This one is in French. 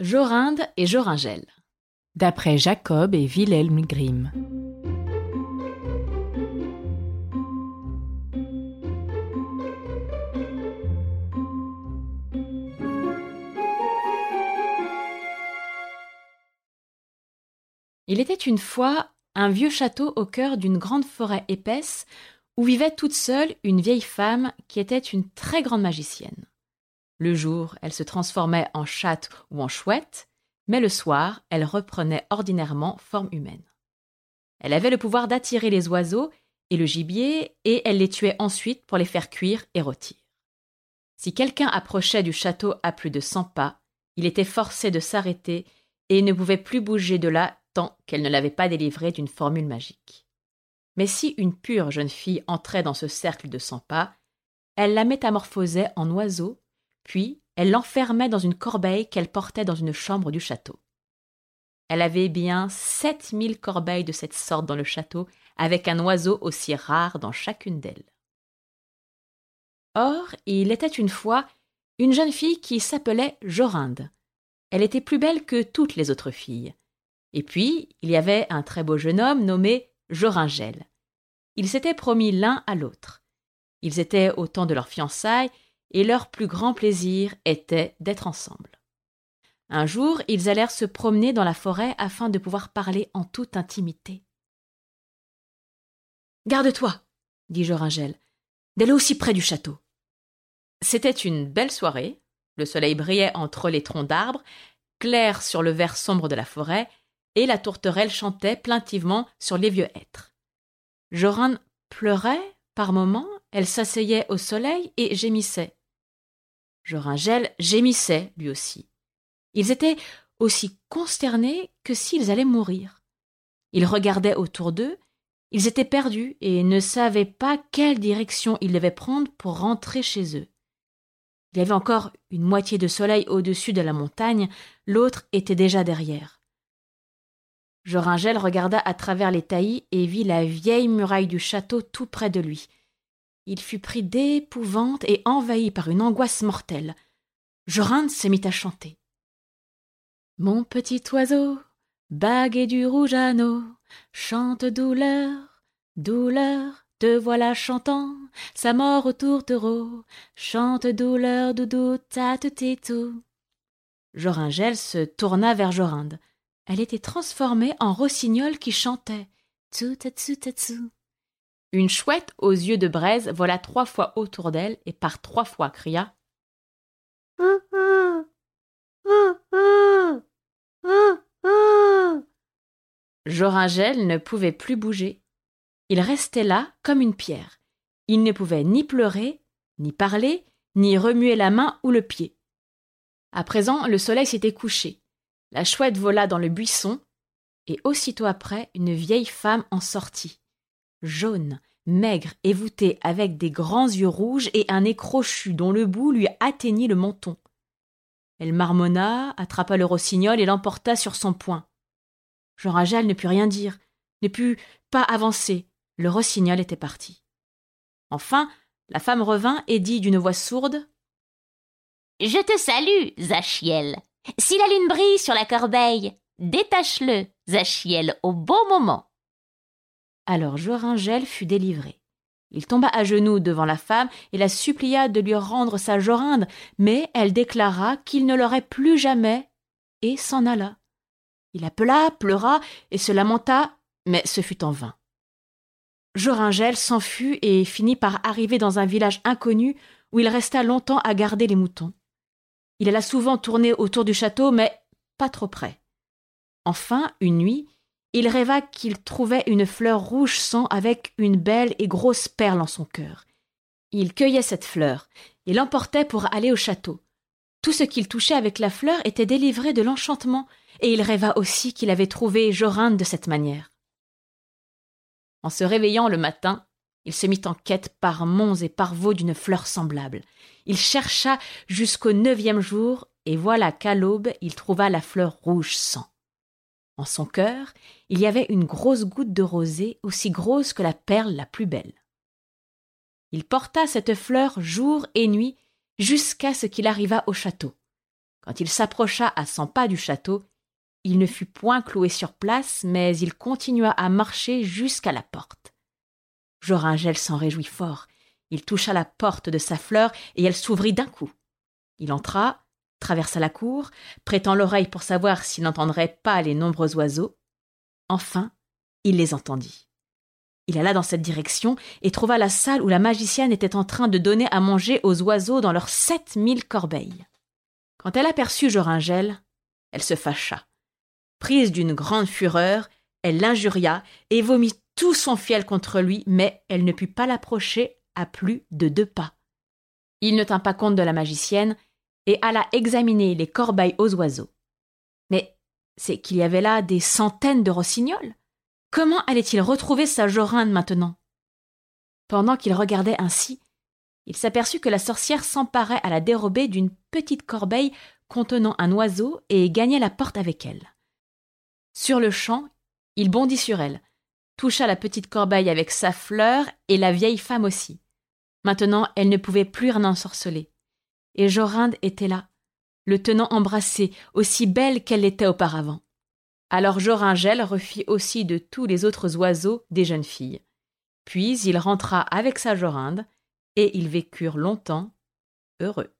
Jorinde et Joringel. D'après Jacob et Wilhelm Grimm. Il était une fois un vieux château au cœur d'une grande forêt épaisse où vivait toute seule une vieille femme qui était une très grande magicienne. Le jour, elle se transformait en chatte ou en chouette, mais le soir, elle reprenait ordinairement forme humaine. Elle avait le pouvoir d'attirer les oiseaux et le gibier, et elle les tuait ensuite pour les faire cuire et rôtir. Si quelqu'un approchait du château à plus de cent pas, il était forcé de s'arrêter et ne pouvait plus bouger de là tant qu'elle ne l'avait pas délivré d'une formule magique. Mais si une pure jeune fille entrait dans ce cercle de cent pas, elle la métamorphosait en oiseau puis elle l'enfermait dans une corbeille qu'elle portait dans une chambre du château. Elle avait bien sept mille corbeilles de cette sorte dans le château, avec un oiseau aussi rare dans chacune d'elles. Or, il était une fois une jeune fille qui s'appelait Jorinde. Elle était plus belle que toutes les autres filles. Et puis, il y avait un très beau jeune homme nommé Joringel. Ils s'étaient promis l'un à l'autre. Ils étaient au temps de leur fiançailles et leur plus grand plaisir était d'être ensemble. Un jour, ils allèrent se promener dans la forêt afin de pouvoir parler en toute intimité. Garde-toi, dit Joringel, d'aller aussi près du château. C'était une belle soirée. Le soleil brillait entre les troncs d'arbres, clair sur le vert sombre de la forêt, et la tourterelle chantait plaintivement sur les vieux hêtres. Jorin pleurait par moments, elle s'asseyait au soleil et gémissait. Joringel gémissait, lui aussi. Ils étaient aussi consternés que s'ils allaient mourir. Ils regardaient autour d'eux, ils étaient perdus et ne savaient pas quelle direction ils devaient prendre pour rentrer chez eux. Il y avait encore une moitié de soleil au-dessus de la montagne, l'autre était déjà derrière. Joringel regarda à travers les taillis et vit la vieille muraille du château tout près de lui. Il fut pris d'épouvante et envahi par une angoisse mortelle. Jorinde se mit à chanter. Mon petit oiseau, bagué du rouge anneau, chante douleur, douleur, te voilà chantant, sa mort au tourtereau, chante douleur, doudou, tate, tétou. Joringel se tourna vers Jorinde. Elle était transformée en rossignol qui chantait. Tout, une chouette aux yeux de braise vola trois fois autour d'elle et par trois fois cria Joringel ne pouvait plus bouger. Il restait là comme une pierre. Il ne pouvait ni pleurer, ni parler, ni remuer la main ou le pied. À présent, le soleil s'était couché. La chouette vola dans le buisson, et aussitôt après, une vieille femme en sortit jaune, maigre et voûtée, avec des grands yeux rouges et un nez crochu dont le bout lui atteignit le menton. Elle marmonna, attrapa le rossignol et l'emporta sur son poing. Jean Ragel ne put rien dire, ne put pas avancer. Le rossignol était parti. Enfin, la femme revint et dit d'une voix sourde Je te salue, Zachiel. Si la lune brille sur la corbeille, détache-le, Zachiel, au bon moment. Alors Joringel fut délivré. Il tomba à genoux devant la femme et la supplia de lui rendre sa Jorinde, mais elle déclara qu'il ne l'aurait plus jamais, et s'en alla. Il appela, pleura et se lamenta, mais ce fut en vain. Joringel s'enfuit et finit par arriver dans un village inconnu où il resta longtemps à garder les moutons. Il alla souvent tourner autour du château, mais pas trop près. Enfin, une nuit, il rêva qu'il trouvait une fleur rouge sang avec une belle et grosse perle en son cœur. Il cueillait cette fleur et l'emportait pour aller au château. Tout ce qu'il touchait avec la fleur était délivré de l'enchantement, et il rêva aussi qu'il avait trouvé Jorinde de cette manière. En se réveillant le matin, il se mit en quête par monts et par vaux d'une fleur semblable. Il chercha jusqu'au neuvième jour, et voilà qu'à l'aube il trouva la fleur rouge sang. En son cœur, il y avait une grosse goutte de rosée aussi grosse que la perle la plus belle. Il porta cette fleur jour et nuit jusqu'à ce qu'il arriva au château. Quand il s'approcha à cent pas du château, il ne fut point cloué sur place, mais il continua à marcher jusqu'à la porte. Joringel s'en réjouit fort. Il toucha la porte de sa fleur et elle s'ouvrit d'un coup. Il entra, traversa la cour, prêtant l'oreille pour savoir s'il n'entendrait pas les nombreux oiseaux. Enfin, il les entendit. Il alla dans cette direction et trouva la salle où la magicienne était en train de donner à manger aux oiseaux dans leurs sept mille corbeilles. Quand elle aperçut Joringel, elle se fâcha. Prise d'une grande fureur, elle l'injuria et vomit tout son fiel contre lui, mais elle ne put pas l'approcher à plus de deux pas. Il ne tint pas compte de la magicienne et alla examiner les corbeilles aux oiseaux. Mais c'est qu'il y avait là des centaines de rossignols. Comment allait-il retrouver sa Jorinde maintenant? Pendant qu'il regardait ainsi, il s'aperçut que la sorcière s'emparait à la dérobée d'une petite corbeille contenant un oiseau et gagnait la porte avec elle. Sur le champ, il bondit sur elle, toucha la petite corbeille avec sa fleur et la vieille femme aussi. Maintenant, elle ne pouvait plus rien ensorceler. Et Jorinde était là, le tenant embrassé, aussi belle qu'elle l'était auparavant. Alors Joringel refit aussi de tous les autres oiseaux des jeunes filles. Puis il rentra avec sa Jorinde, et ils vécurent longtemps heureux.